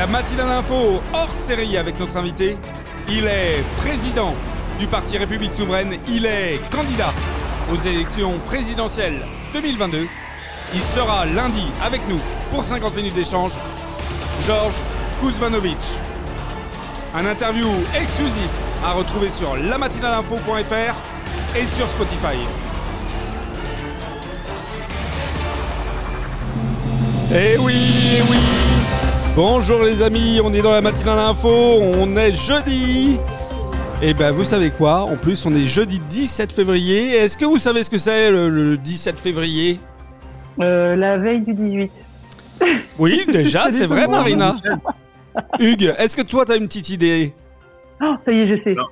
La matinale info hors série avec notre invité. Il est président du Parti République Souveraine. Il est candidat aux élections présidentielles 2022. Il sera lundi avec nous pour 50 minutes d'échange. Georges Kuzmanovic. Un interview exclusif à retrouver sur lamatinalinfo.fr et sur Spotify. Eh oui, eh oui Bonjour les amis, on est dans la matinale info, on est jeudi Et ben vous savez quoi, en plus on est jeudi 17 février. Est-ce que vous savez ce que c'est le, le 17 février? Euh, la veille du 18. Oui, déjà, C'est vrai Marina Hugues, est-ce que toi t'as une petite idée? Oh, ça y est, je sais. Non.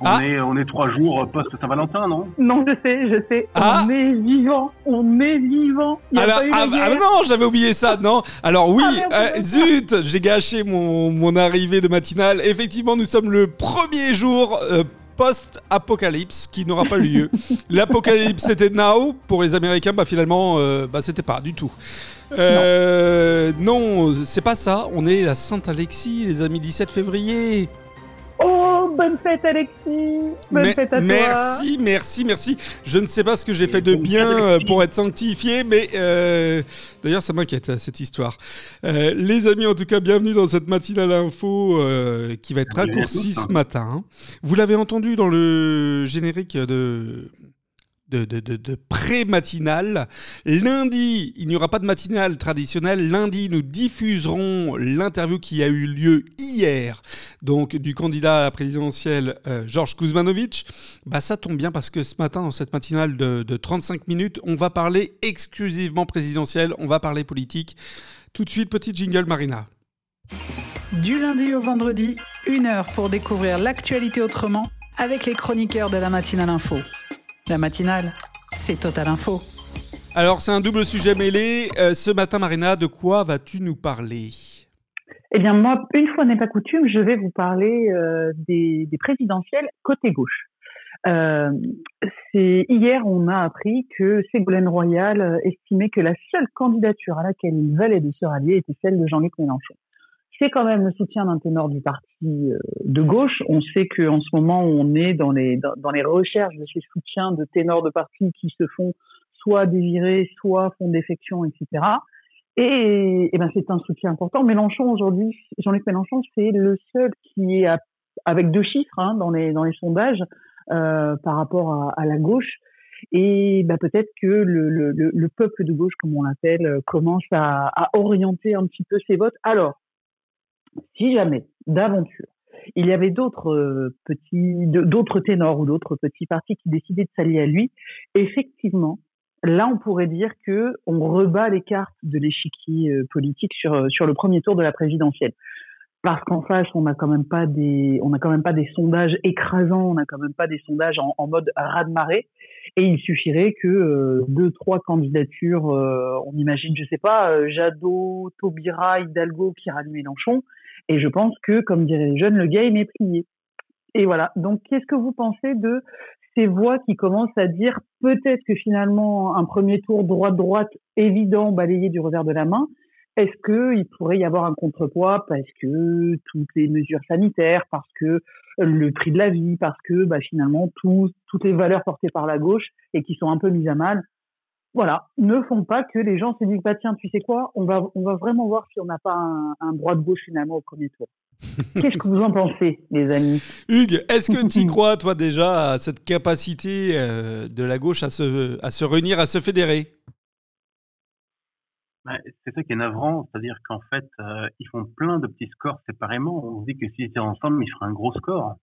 On, Ah. est, on est trois jours post-Saint-Valentin, non? Non, je sais, je sais. Ah. On est vivant. On est vivant. Il y a Alors, pas eu ah, ah, non, j'avais oublié ça, non? Alors oui, Ah, merde, euh, zut, j'ai gâché mon, mon arrivée de matinale. Effectivement, nous sommes le premier jour euh, post-apocalypse qui n'aura pas eu lieu. L'apocalypse c'était now, pour les Américains, bah finalement, euh, bah c'était pas du tout. Non, c'est pas ça. On est la Sainte-Alexis, les amis, 17 février. Bonne fête, Alexis. Bonne Mais- fête à toi. merci, merci, merci. Je ne sais pas ce que j'ai fait de bien euh, pour être sanctifié, mais euh, d'ailleurs, ça m'inquiète euh, cette histoire. Euh, les amis, en tout cas, bienvenue dans cette matinale info euh, qui va être raccourcie hein. ce matin. hein. Vous l'avez entendu dans le générique de. De, de, pré-matinale. Lundi, il n'y aura pas de matinale traditionnelle. Lundi, nous diffuserons l'interview qui a eu lieu hier donc du candidat à la présidentielle euh, Georges Kuzmanovic, bah ça tombe bien parce que ce matin, dans cette matinale de, de 35 minutes, on va parler exclusivement présidentielle, on va parler politique. Tout de suite, petit jingle Marina. Du lundi au vendredi, une heure pour découvrir l'actualité autrement avec les chroniqueurs de la matinale info. La matinale, c'est Total Info. Alors, c'est un double sujet mêlé. Euh, ce matin, Marina, de quoi vas-tu nous parler? Eh bien, moi, une fois n'est pas coutume, je vais vous parler euh, des, des présidentielles côté gauche. Euh, c'est hier, on a appris que Ségolène Royal euh, estimait que la seule candidature à laquelle il valait de se rallier était celle de Jean-Luc Mélenchon. C'est quand même le soutien d'un ténor du parti euh, de gauche. On sait qu'en ce moment, on est dans les dans, les recherches de ces soutiens de ténors de partis qui se font soit désirer, soit font défection, etc. Et, et ben c'est un soutien important. Mélenchon aujourd'hui, Jean-Luc Mélenchon, c'est le seul qui est à- avec deux chiffres hein, dans les dans les sondages euh, par rapport à, à la gauche. Et ben, peut-être que le, le, le, le peuple de gauche, comme on l'appelle, commence à, à orienter un petit peu ses votes. Alors, si jamais, d'aventure, il y avait d'autres euh, petits, d'autres ténors ou d'autres petits partis qui décidaient de s'allier à lui, effectivement, là, on pourrait dire que on rebat les cartes de l'échiquier euh, politique euh, sur le premier tour de la présidentielle. Parce qu'en face, on n'a quand même pas des, on n'a quand même pas des sondages écrasants, on n'a quand même pas des sondages en, mode raz-de-marée. Et il suffirait que euh, deux, trois candidatures, euh, on imagine, je sais pas, euh, Jadot, Taubira, Hidalgo qui rallient Mélenchon. Et je pense que, comme diraient les jeunes, le game est plié. Et voilà. Donc, qu'est-ce que vous pensez de ces voix qui commencent à dire peut-être que finalement un premier tour droite-droite évident balayé du revers de la main, est-ce qu'il pourrait y avoir un contrepoids parce que toutes les mesures sanitaires, parce que le prix de la vie, parce que bah, finalement tout, toutes les valeurs portées par la gauche et qui sont un peu mises à mal, voilà, ne font pas que les gens se disent bah tiens tu sais quoi, on va on va vraiment voir si on n'a pas un, un droite gauche finalement au premier tour. Qu'est-ce que vous en pensez, les amis? Hugues, est-ce que tu crois, toi, déjà, à cette capacité euh, de la gauche à se, à se réunir, à se fédérer? C'est ça qui est navrant, c'est-à-dire qu'en fait, euh, ils font plein de petits scores séparément. On se dit que s'ils étaient ensemble, ils feraient un gros score.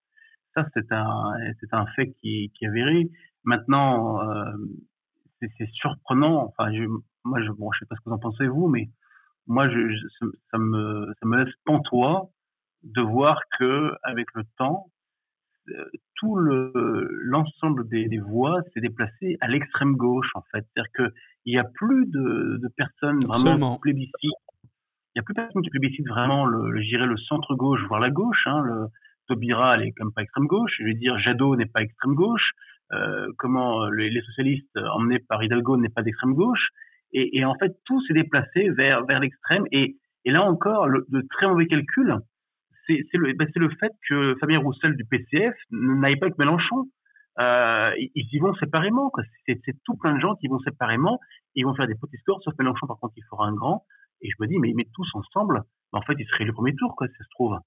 Ça, c'est un, un fait qui, qui est avéré. Maintenant, euh, c'est surprenant. Enfin, je, moi, je, bon, je sais pas ce que vous en pensez vous, mais moi, je, ça me, ça me laisse pantois de voir que avec le temps, euh, tout le l'ensemble des, des voix s'est déplacé à l'extrême gauche en fait. C'est-à-dire que il y a plus de, de personnes vraiment qui plébiscitent. Il y a plus personne qui plébiscite vraiment le, le- je dirais le centre gauche voire la gauche. Hein, le Taubira, elle est quand même pas extrême gauche. Je veux dire, Jadot n'est pas extrême gauche. Euh, comment euh, les, les socialistes euh, emmenés par Hidalgo n'est pas d'extrême gauche. Et, et en fait, tout s'est déplacé vers vers l'extrême. Et Et là encore, le, très mauvais calcul, c'est le, ben le fait que Fabien Roussel du PCF n'aille pas avec Mélenchon. Euh, ils y vont séparément. C'est tout plein de gens qui vont séparément. Ils vont faire des petits scores, sauf Mélenchon, par contre, il fera un grand. Et je me dis, mais ils mettent tous ensemble. en fait, ils seraient le premier tour, quoi, si ça se trouve.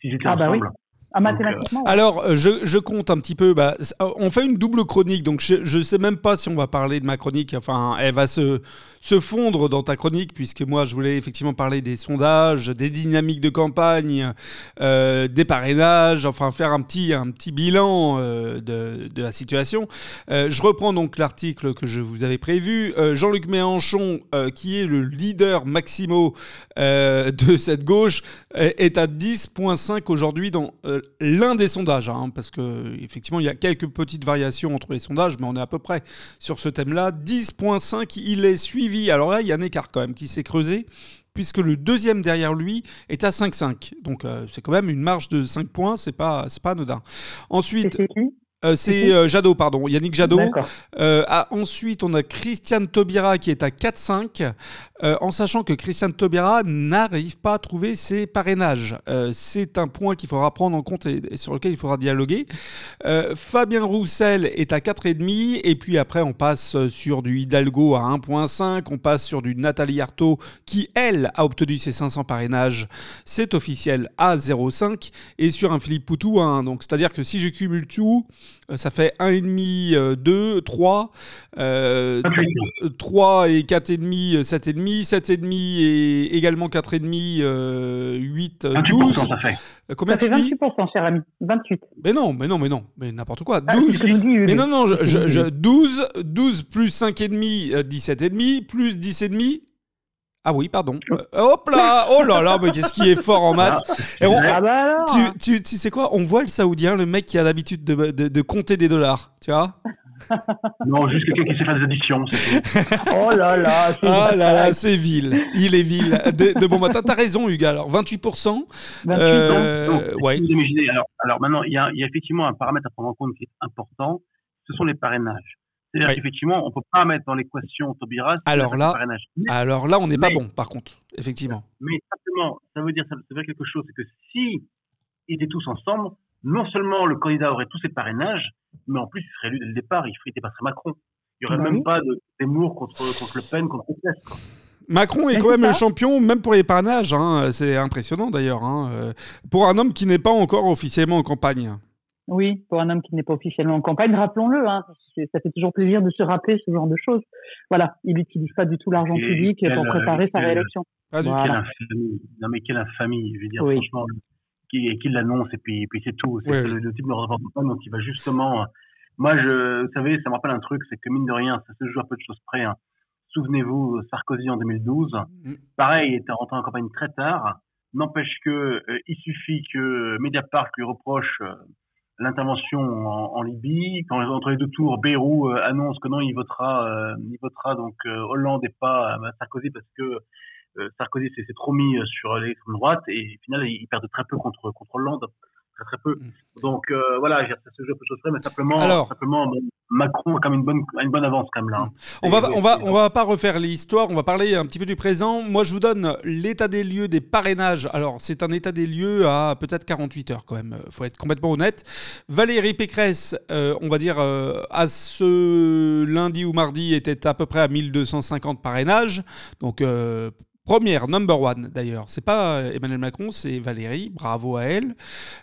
Si j'étais ah bah ensemble. Ah, mathématiquement. Alors, euh, je, je, compte un petit peu. Bah, euh, on fait une double chronique, donc je ne sais même pas si on va parler de ma chronique. Enfin, elle va se, se fondre dans ta chronique, puisque moi, je voulais effectivement parler des sondages, des dynamiques de campagne, euh, des parrainages, enfin, faire un petit, un petit bilan de, de, la situation. je reprends donc l'article que je vous avais prévu. Jean-Luc Mélenchon, qui est le leader maximo de cette gauche, est à 10,5 aujourd'hui dans l'un des sondages, hein, parce que effectivement il y a quelques petites variations entre les sondages, mais on est à peu près sur ce thème-là. 10.5, il est suivi. Alors là, il y a un écart quand même qui s'est creusé puisque le deuxième derrière lui est à 5,5. Donc euh, c'est quand même une marge de 5 points, c'est pas, pas anodin. Ensuite, euh, c'est euh, Jadot, pardon, Yannick Jadot. Euh, ah, ensuite, on a Christiane Taubira qui est à 4-5, en sachant que Christiane Taubira n'arrive pas à trouver ses parrainages. c'est un point qu'il faudra prendre en compte et, sur lequel il faudra dialoguer. Fabien Roussel est à 4,5, et puis après, on passe sur du Hidalgo à 1,5, on passe sur du Nathalie Arthaud qui, elle, a obtenu ses 500 parrainages. C'est officiel à 0,5, et sur un Philippe Poutou à 1. Donc, c'est-à-dire que si je cumule tout, ça fait 1,5, 2, 3. 3 et 4,5, 7,5. 7,5 et également 4,5, 8, 12. Ça fait. Euh, combien ça fait 28%, cher ami. 28. Mais non, mais non, mais non. Mais n'importe quoi. 12. Ah, mais non, non, je, je, 12, 12 plus 5,5, 17,5, plus 10,5, ah oui, pardon. Euh, hop là Oh là là, mais qu'est-ce qui est fort en maths ah bah tu, tu, sais quoi On voit le Saoudien, le mec qui a l'habitude de, de, compter des dollars, tu vois Non, juste quelqu'un qui sait faire des additions. oh là là Ah là là, c'est vil. Il est vil. De, bon matin, t'as raison, Hugues. Alors, 28%. 28 euh, ouais. alors, alors maintenant, il y, a, il y a effectivement un paramètre à prendre en compte qui est important. Ce sont les parrainages. C'est-à-dire qu'effectivement, on ne peut pas mettre dans l'équation Taubira. Alors là, alors là, on n'est pas bon, par contre, effectivement. Mais simplement, ça veut dire, ça veut dire quelque chose, c'est que si ils étaient tous ensemble, non seulement le candidat aurait tous ses parrainages, mais en plus, il serait élu dès le départ, il ferait dépasser Macron. Il n'y aurait bah même pas d'amour contre, contre Le Pen, contre Le Macron est quand même le champion, même pour les parrainages. Hein. C'est impressionnant d'ailleurs. Hein. Euh, pour un homme qui n'est pas encore officiellement en campagne. Oui, pour un homme qui n'est pas officiellement en campagne, rappelons-le, hein, ça fait toujours plaisir de se rappeler ce genre de choses. Voilà, il n'utilise pas du tout l'argent public pour préparer sa réélection. Pas du voilà. infamie. Non mais quelle infamie, je veux dire, franchement, qui, qui l'annonce et puis, puis c'est tout. C'est le, type de représentant donc il va justement... Moi, je, vous savez, ça me rappelle un truc, c'est que mine de rien, ça se joue à peu de choses près. Hein. Souvenez-vous, Sarkozy en 2012, mm. pareil, il était rentré en campagne très tard. N'empêche que euh, il suffit que Mediapart lui reproche... Euh, l'intervention en, en, Libye. Quand entre les deux tours, Bayrou euh, annonce que non, il votera, euh, il votera donc euh, Hollande et pas Sarkozy parce que Sarkozy s'est trop mis sur l'extrême droite et au final il perd très peu contre contre Hollande très peu. Mm. Donc euh, voilà, se joue un peu chose près, mais simplement, simplement Macron a quand même une bonne, une bonne avance quand même là. Hein. On va, on va, on va pas refaire l'histoire, on va parler un petit peu du présent. Moi, je vous donne l'état des lieux des parrainages. Alors, c'est un état des lieux à peut-être 48 heures quand même. Faut être complètement honnête. Valérie Pécresse, euh, on va dire euh, à ce lundi ou mardi, était à peu près à 1250 parrainages. Donc Première, number one d'ailleurs, c'est pas Emmanuel Macron, c'est Valérie, bravo à elle.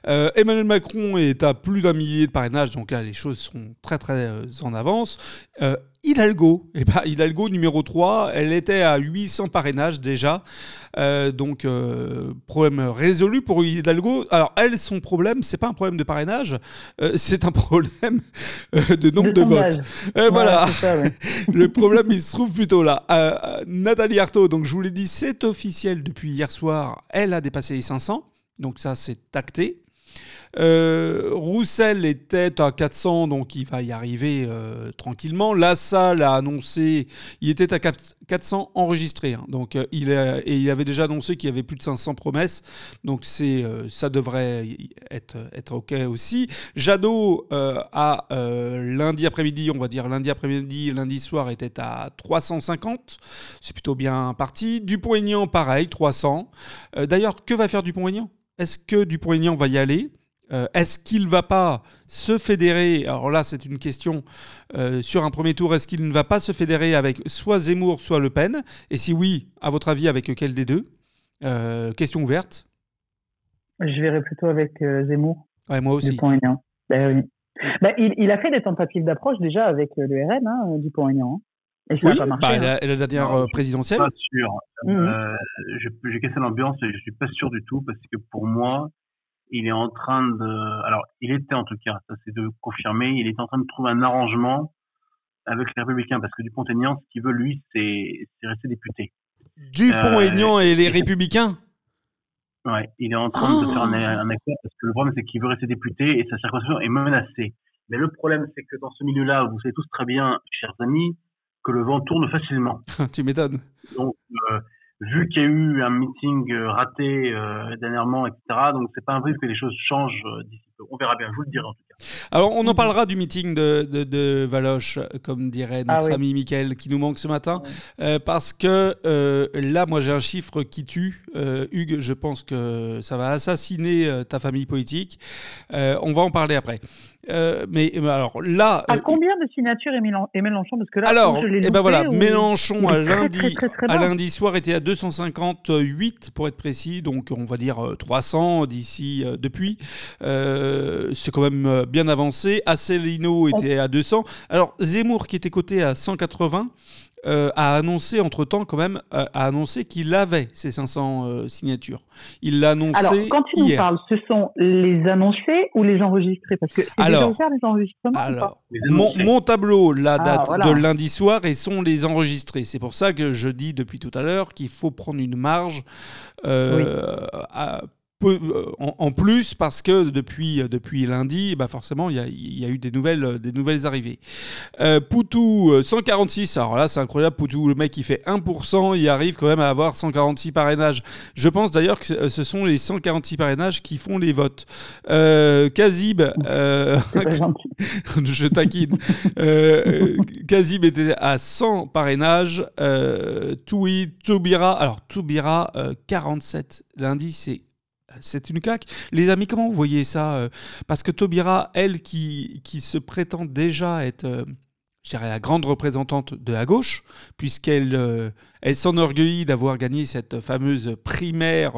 Euh, Emmanuel Macron est à plus d'un millier de parrainages, donc là les choses sont très très euh, en avance. Euh, Hidalgo, eh ben, Hidalgo numéro 3, elle était à 800 parrainages déjà. Euh, donc, euh, problème résolu pour Hidalgo. Alors, elle, son problème, c'est pas un problème de parrainage, euh, c'est un problème de nombre de, votes. voilà. Le problème, il se trouve plutôt là. Nathalie Arthaud, donc je vous l'ai dit, c'est officiel depuis hier soir, elle a dépassé les 500. Donc, ça, c'est tacté. Euh, Roussel était à 400, donc il va y arriver euh, tranquillement. La salle a annoncé, il était à 400 enregistrés, hein. donc euh, il et il avait déjà annoncé qu'il y avait plus de 500 promesses, donc c'est ça devrait être être ok aussi. Jadot à lundi après-midi, on va dire lundi après-midi, lundi soir était à 350, c'est plutôt bien parti. Dupont-Aignan pareil, 300. D'ailleurs, que va faire Dupont-Aignan? Est-ce que Dupont-Aignan va y aller? Euh, est-ce qu'il ne va pas se fédérer Alors là, c'est une question euh, sur un premier tour. Est-ce qu'il ne va pas se fédérer avec soit Zemmour, soit Le Pen? Et si oui, à votre avis, avec quel des deux? Euh, Question ouverte. Je verrais plutôt avec Zemmour. Ouais, moi aussi. Dupont-Aignan. Ben, oui. ben, il, a fait des tentatives d'approche déjà avec le RN, hein, Dupont-Aignan. Et ça oui, pas marché, bah, hein. la, dernière présidentielle. Je suis pas sûr. Mmh. J'ai cassé l'ambiance et je suis pas sûr du tout parce que pour moi, il est en train de, alors il était en tout cas, ça c'est de confirmer, il est en train de trouver un arrangement avec les Républicains parce que Dupont-Aignan, ce qu'il veut lui, c'est rester député. Dupont-Aignan euh, et les Républicains? Ouais, il est en train de faire un, un, accord parce que le problème c'est qu'il veut rester député et sa circonscription est menacée. Mais le problème c'est que dans ce milieu-là, vous savez tous très bien, chers amis, que le vent tourne facilement. tu m'étonnes. Donc, euh, vu qu'il y a eu un meeting euh, raté euh, dernièrement, etc. Donc c'est pas un risque que les choses changent euh, d'ici peu. On verra bien, je vous le dirai en tout cas. Alors on en parlera du meeting de, de, de Valoche, comme dirait ah notre ami Michael, qui nous manque ce matin, parce que là, moi j'ai un chiffre qui tue. Hugues, je pense que ça va assassiner ta famille politique. on va en parler après. Euh, mais alors là. À combien de signatures est Mélenchon? Parce que là, alors, je eh ben voilà, Mélenchon à lundi, à lundi soir était à 258 pour être précis, donc on va dire 300 euh, d'ici euh, depuis. c'est quand même bien avancé. Asselineau était à 200. Alors Zemmour qui était coté à 180. Euh, a annoncé entre-temps quand même, euh, a annoncé qu'il avait ces 500 euh, signatures. Il l'a annoncé Alors, quand tu nous parles, ce sont les annoncés ou les enregistrés? Parce que c'est déjà les enregistrements alors, mon, tableau, la ah, date de lundi soir, et sont les enregistrés. C'est pour ça que je dis depuis tout à l'heure qu'il faut prendre une marge à, euh, en, plus parce que depuis, euh, depuis lundi, bah forcément, il y, a, eu des nouvelles, des nouvelles arrivées. Euh, Poutou, 146, alors là c'est incroyable, Poutou, le mec qui fait 1%, il arrive quand même à avoir 146 parrainages. Je pense d'ailleurs que ce sont les 146 parrainages qui font les votes. Kazib, je taquine, Kazib était à 100 parrainages, Toui, Toubira, alors Toubira, 47, lundi c'est c'est une claque. Les amis, comment vous voyez ça euh, Parce que Tobira, elle, qui, qui se prétend déjà être, euh, je dirais, la grande représentante de la gauche, puisqu'elle euh, elle s'enorgueillit d'avoir gagné cette fameuse primaire.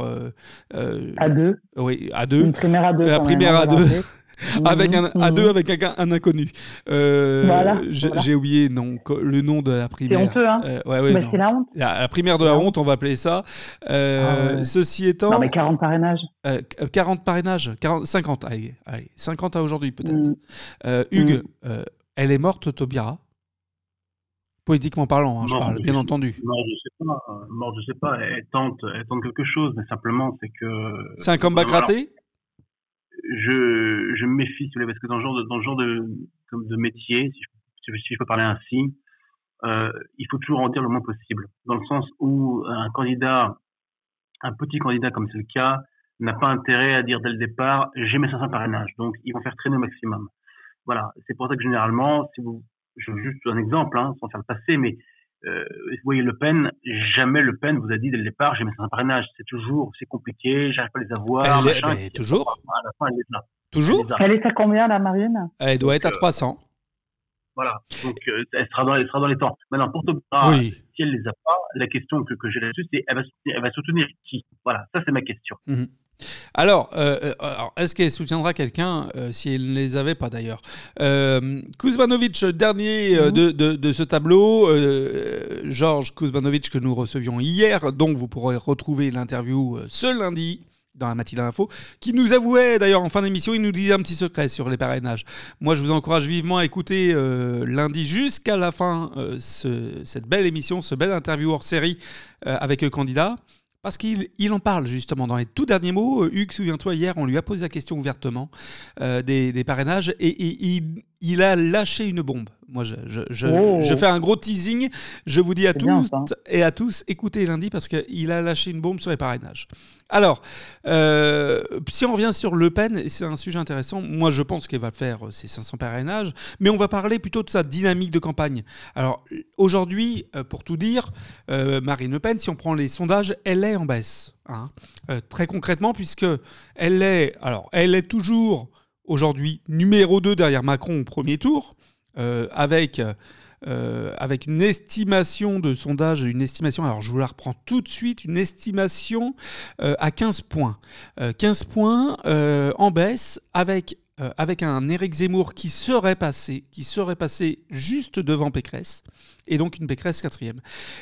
à deux Oui, à deux. Une primaire à deux. La primaire à deux. avec un, à deux avec un, un inconnu. Euh, j'ai oublié non, le nom de la primaire. C'est honteux, hein euh, ouais, ouais, C'est la honte. La, primaire de la, honte, on va appeler ça. Euh, ah ceci étant... Non, mais 40 parrainages. 40 parrainages, 40, 50, allez, allez 50 à aujourd'hui peut-être. Mm. Hugues, mm. elle est morte, Tobira Politiquement parlant, hein, je parle, bien entendu. Mort, je sais pas. Mort, je sais pas. Elle tente, elle tente quelque chose, mais simplement, c'est que. C'est un comeback raté? Je, je me méfie, parce que dans le genre de, dans le genre de, de métier, si je, si je peux parler ainsi, euh, il faut toujours en dire le moins possible. Dans le sens où un candidat, un petit candidat comme c'est le cas, n'a pas intérêt à dire dès le départ, j'ai mes 500 parrainages. Donc, ils vont faire traîner au maximum. Voilà. C'est pour ça que généralement, si vous, je juste un exemple, hein, sans faire le passé, mais euh, vous voyez Le Pen, jamais Le Pen vous a dit dès le départ, j'ai mis un parrainage. C'est toujours, c'est compliqué, j'arrive pas à les avoir. Elle est, toujours à la fin, elle est là. Toujours Elle est à combien, la Marine? Elle doit être à 300. Euh, voilà, donc euh, elle, sera dans, elle sera dans les temps. Maintenant, pour Tobira, oui. si elle les a pas, la question que, que j'ai là-dessus, c'est elle va, elle va soutenir qui? Voilà, ça c'est ma question. Mhm. Alors, euh, alors est-ce qu'elle soutiendra quelqu'un euh, si elle ne les avait pas d'ailleurs? Euh, Kuzmanovic, dernier mhm. de, de, de, ce tableau, Georges Kuzmanovic que nous recevions hier, donc vous pourrez retrouver l'interview ce lundi dans la matinale info, qui nous avouait d'ailleurs en fin d'émission, il nous disait un petit secret sur les parrainages. Moi, je vous encourage vivement à écouter lundi jusqu'à la fin ce, cette belle émission, ce belle interview hors série avec le candidat parce qu'il il en parle justement dans les tout derniers mots. Euh, Hugues, souviens-toi, hier, on lui a posé la question ouvertement euh, des, parrainages et il, il a lâché une bombe. Moi, je, je, je, Oh. je fais un gros teasing. Je vous dis à bien, tous ça. et à tous, écoutez lundi parce qu'il a lâché une bombe sur les parrainages. Alors, euh, si on revient sur Le Pen, c'est un sujet intéressant, moi je pense qu'elle va faire euh, ses 500 parrainages, mais on va parler plutôt de sa dynamique de campagne. Alors, aujourd'hui, euh, pour tout dire, euh, Marine Le Pen, si on prend les sondages, elle est en baisse. hein. Euh, très concrètement, puisque elle est, alors, elle est toujours aujourd'hui numéro 2 derrière Macron au premier tour, euh, avec, euh, avec une estimation de sondage, une estimation, alors je vous la reprends tout de suite, une estimation euh, à 15 points. Euh, 15 points en baisse avec, avec un Éric Zemmour qui serait passé, qui serait passé juste devant Pécresse, et donc une Pécresse quatrième.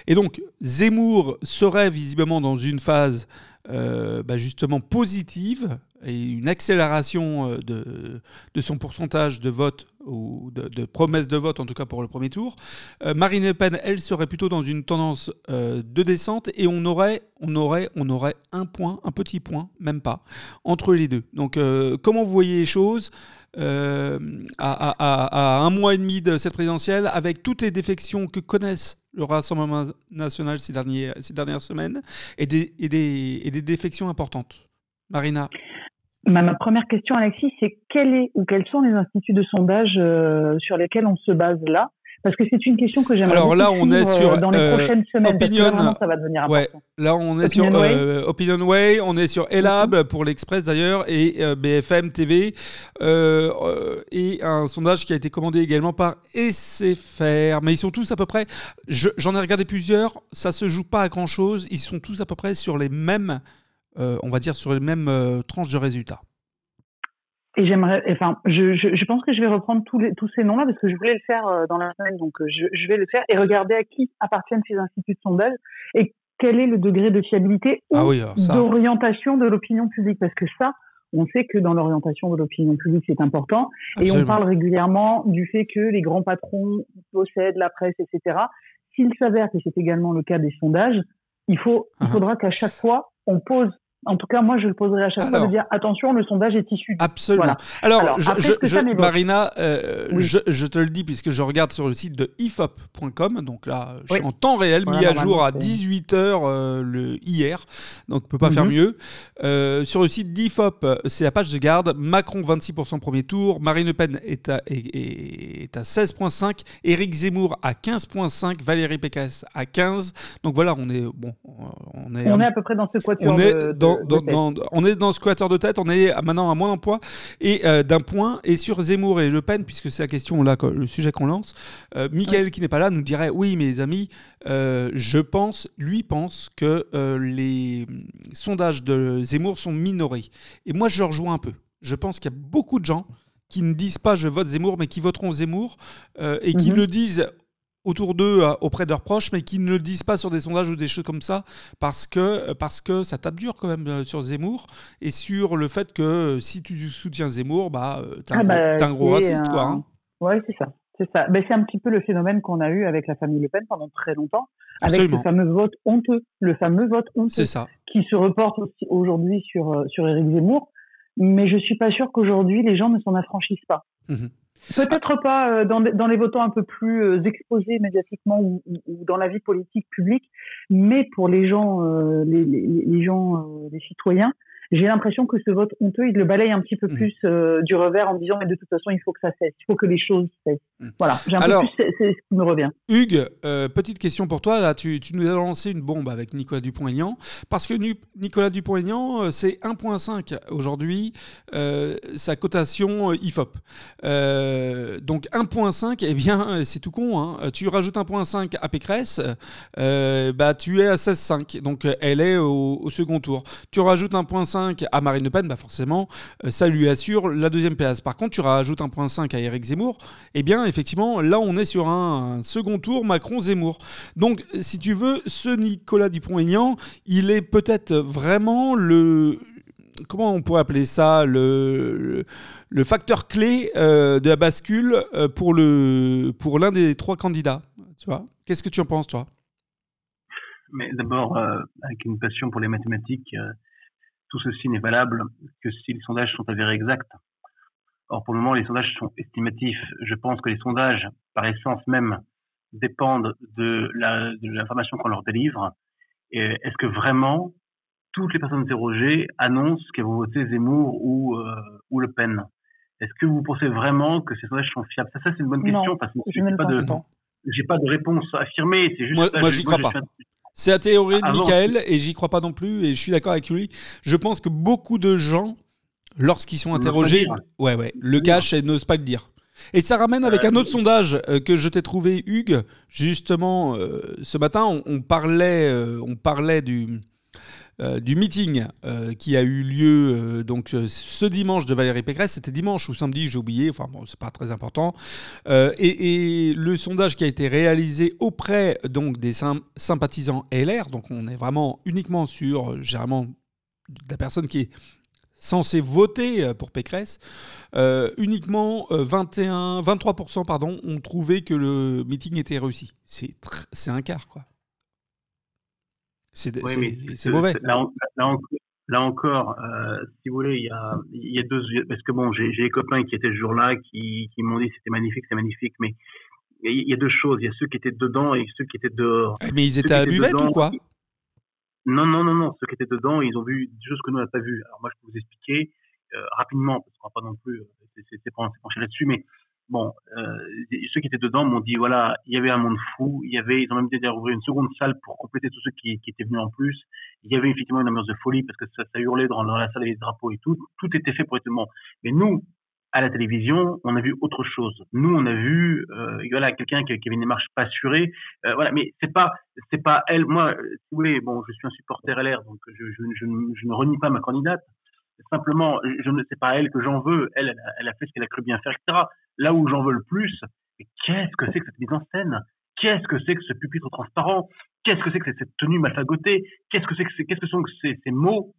Et donc Zemmour serait visiblement dans une phase bah, justement positive et une accélération euh, de, son pourcentage de vote ou de, promesses de vote en tout cas pour le premier tour. Euh, Marine Le Pen, elle serait plutôt dans une tendance euh, de descente et on aurait, on aurait, on aurait un point, un petit point, même pas, entre les deux. Donc euh, comment vous voyez les choses à, un mois et demi de cette présidentielle avec toutes les défections que connaissent le Rassemblement national ces, dernières semaines et des défections importantes? Marina? Ma, ma première question, Alexis, c'est quel est ou quels sont les instituts de sondage euh, sur lesquels on se base là? Parce que c'est une question que j'aimerais Alors là, on est sur, euh, dans les euh, prochaines semaines. Opinion. vraiment, ça va devenir Ouais. Là, on est sur Opinionway. euh, Opinionway, on est sur Elab pour l'Express d'ailleurs et euh, BFM TV et un sondage qui a été commandé également par SFR. Mais ils sont tous à peu près. je- J'en ai regardé plusieurs. Ça se joue pas à grand chose. Ils sont tous à peu près sur les mêmes, euh, on va dire sur les mêmes euh, tranches de résultats. Et j'aimerais, enfin, je, je, je pense que je vais reprendre tous, les, tous ces noms-là parce que je voulais le faire euh, dans la semaine, donc euh, je, je vais le faire et regarder à qui appartiennent ces instituts de sondage et quel est le degré de fiabilité ou Ah oui, alors ça. d'orientation de l'opinion publique. Parce que ça, on sait que dans l'orientation de l'opinion publique, c'est important. Et on parle régulièrement du fait que les grands patrons possèdent la presse, etc. S'il s'avère que c'est également le cas des sondages, il, faut, il Ah. faudra qu'à chaque fois, on pose, en tout cas moi je le poserai à chaque fois, Alors. de dire attention, le sondage est issu. Absolument. Voilà. Alors, je, je- je-. Marina, euh, Oui. je, te le dis puisque je regarde sur le site de ifop.com, donc là, je suis en temps réel, Voilà, mis à jour à normalement, c'est- 18h le, hier, donc on peut pas Mhm. faire mieux. Euh, sur le site d'IFOP, euh, c'est la page de garde, Macron 26% premier tour, Marine Le Pen est à, est, est- à 16,5, Éric Zemmour à 15,5, Valérie Pécresse à 15. Donc voilà, on est bon, on est, On est à peu près dans ce quatuor on est de- de- dans, de dans- tête. dans- on est dans ce squatter de tête, on est maintenant à moins d'emploi et euh, d'un point. Et sur Zemmour et Le Pen, puisque c'est la question là, le sujet qu'on lance, euh, Michael qui n'est pas là nous dirait oui, mes amis, euh, je pense, lui pense que euh, les sondages de Zemmour sont minorés. Et moi, je le rejoins un peu. Je pense qu'il y a beaucoup de gens qui ne disent pas je vote Zemmour, mais qui voteront Zemmour euh, et qui Mhm. le disent autour d'eux, euh, auprès de leurs proches, mais qui ne le disent pas sur des sondages ou des choses comme ça, parce que, parce que ça tape dur quand même euh, sur Zemmour, et sur le fait que euh, si tu soutiens Zemmour, bah, euh, t'es un, Ah gros- bah, t'es un gros raciste, quoi. un- hein. Ouais, c'est ça. C'est ça. Ben, c'est un petit peu le phénomène qu'on a eu avec la famille Le Pen pendant très longtemps, avec le fameux vote honteux, le fameux vote honteux ça. qui se reporte aussi aujourd'hui sur euh, sur Éric Zemmour. Mais je suis pas sûre qu'aujourd'hui les gens ne s'en affranchissent pas. Mhm. Peut-être pas euh, dans, dans les votants un peu plus euh, exposés médiatiquement ou, dans la vie politique publique, mais pour les gens, euh, les, les, gens, les citoyens, j'ai l'impression que ce vote honteux, il le balaye un petit peu Mhm. plus euh, du revers en disant mais de toute façon il faut que ça cesse, il faut que les choses cessent. Mhm. Voilà, j'ai un Alors- peu plus c'est ce qui me revient. Hugues, euh, petite question pour toi. Là, tu, tu nous as lancé une bombe avec Nicolas Dupont-Aignan. Parce que Nicolas Dupont-Aignan, euh, c'est 1,5 aujourd'hui, euh, sa cotation IFOP. Donc 1,5, eh bien, c'est tout con. hein. Tu rajoutes 1,5 à Pécresse, bah, tu es à 16,5. Donc elle est au, au second tour. Tu rajoutes 1,5 à Marine Le Pen, bah forcément, euh, ça lui assure la deuxième place. Par contre, tu rajoutes 1,5 à Éric Zemmour, eh bien, effectivement, là, on est sur un, second tour Macron-Zemmour. Donc, si tu veux, ce Nicolas Dupont-Aignan, il est peut-être vraiment le. Comment on pourrait appeler ça le, facteur clé euh, de la bascule euh, pour l'un des trois candidats. Tu Qu'est-ce que tu en penses, toi? Mais d'abord, avec une passion pour les mathématiques, tout ceci n'est valable que si les sondages sont avérés exacts. Or, pour le moment, les sondages sont estimatifs. Je pense que les sondages, par essence même, dépendent de l'information qu'on leur délivre. Est-ce que vraiment toutes les personnes interrogées annoncent qu'elles vont voter Zemmour ou, euh, ou Le Pen? Est-ce que vous pensez vraiment que ces sondages sont fiables? Ça, ça c'est une bonne question parce que je n'ai pas, de, pas de réponse affirmée. C'est juste moi, moi j'y crois pas. C'est la théorie de Michael et j'y crois pas non plus et je suis d'accord avec lui. Je pense que beaucoup de gens, lorsqu'ils sont interrogés, ouais, ouais, le cachent et n'osent pas le dire. Et ça ramène avec un autre sondage euh, que je t'ai trouvé, Hugues. Justement, euh, ce matin, on, parlait, euh, on parlait du, du meeting qui a eu lieu donc ce dimanche de Valérie Pécresse. C'était dimanche ou samedi, j'ai oublié. Enfin bon, c'est pas très important. Et, le sondage qui a été réalisé auprès donc des sympathisants LR. Donc on est vraiment uniquement sur généralement la personne qui est censé voter euh, pour Pécresse, euh, uniquement 21, euh, 23% pardon, ont trouvé que le meeting était réussi. C'est un quart, quoi. C'est, mauvais. Là, encore, si vous voulez, il y a, y a, deux. Parce que bon, j'ai, des copains qui étaient ce jour-là qui, qui m'ont dit c'était magnifique, c'est magnifique, mais il y a deux choses. Il y a ceux qui étaient dedans et ceux qui étaient dehors. Eh, mais ils étaient à buvette ou quoi? non, non, non, non. Ceux qui étaient dedans, ils ont vu des choses que nous, on n'a pas vues. Alors moi, je peux vous expliquer euh, rapidement, parce qu'on va pas non plus euh, c'est pencher là-dessus, mais bon, euh, ceux qui étaient dedans m'ont dit, voilà, il y avait un monde fou, il y avait, ils ont même dit ouvrir une seconde salle pour compléter tous ceux qui, étaient venus en plus. Il y avait effectivement une ambiance de folie parce que ça, hurlait dans, la salle des drapeaux et tout. Tout était fait pour être bon. Mais nous, à la télévision, on a vu autre chose. Nous, on a vu, euh, voilà, quelqu'un qui, avait une démarche pas assurée. Euh, voilà, mais c'est pas, c'est pas elle. Moi, si vous voulez, bon, je suis un supporter LR, donc je, je, je, ne renie pas ma candidate. Simplement, je ne sais pas elle que j'en veux. Elle, elle a, fait ce qu'elle a cru bien faire, etc. Là où j'en veux le plus, qu'est-ce que c'est que cette mise en scène? Qu'est-ce que c'est que ce pupitre transparent? Qu'est-ce que c'est que cette tenue mal fagotée? Qu'est-ce que c'est que qu'est-ce que sont ces, ces mots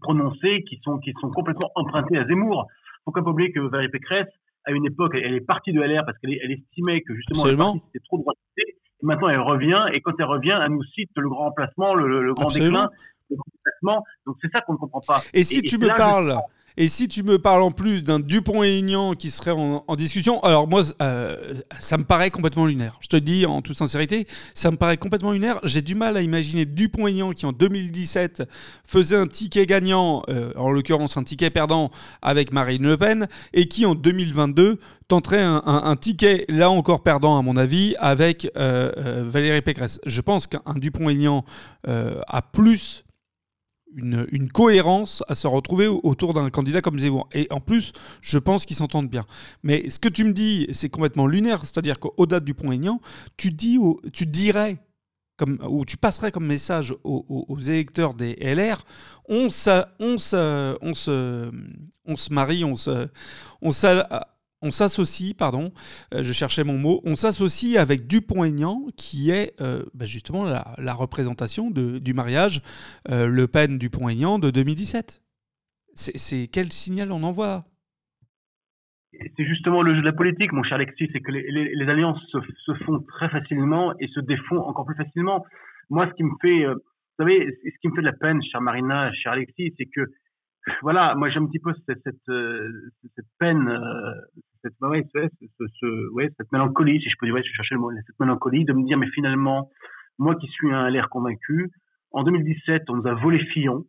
prononcés qui sont qui sont complètement empruntés à Zemmour? Faut pas oublier que Valérie Pécresse, à une époque, elle est partie de LR parce qu'elle elle estimait que justement c'était trop. Et maintenant, elle revient et quand elle revient, elle nous cite le grand emplacement, le, grand déclin, le grand déplacement. Donc c'est ça qu'on ne comprend pas. Et si tu me parles et si tu me parles en plus d'un Dupont-Aignan qui serait en, discussion, alors moi, euh, ça me paraît complètement lunaire. Je te dis en toute sincérité, ça me paraît complètement lunaire. J'ai du mal à imaginer Dupont-Aignan qui en 2017 faisait un ticket gagnant, euh, en l'occurrence un ticket perdant avec Marine Le Pen, et qui en 2022 tenterait un, ticket, là encore perdant à mon avis, avec euh, Valérie Pécresse. Je pense qu'un Dupont-Aignan a plus une, cohérence à se retrouver autour d'un candidat comme Zemmour. Et en plus, je pense qu'ils s'entendent bien. Mais ce que tu me dis, c'est complètement lunaire. C'est-à-dire qu'au-delà du pont-aignan, tu, dis, tu dirais, comme, ou tu passerais comme message aux, électeurs des LR, on, se, on, on, on marie, on se, on s'associe, pardon, euh, je cherchais mon mot, on s'associe avec Dupont-Aignan, qui est euh, bah, justement la, représentation du mariage euh, Le Pen-Dupont-Aignan de 2017. C'est quel signal on envoie? C'est justement le jeu de la politique, mon cher Alexis, c'est que les, alliances se, font très facilement et se défont encore plus facilement. Moi, ce qui me fait, vous savez, ce qui me fait de la peine, cher Marina, cher Alexis, c'est que voilà, moi j'ai un petit peu cette, cette, peine, cette, ouais, ce, ce, ouais, cette mélancolie, si je peux dire, ouais, je cherchais le mot, cette mélancolie de me dire, mais finalement, moi qui suis un LR convaincu, en 2017, on nous a volé Fillon.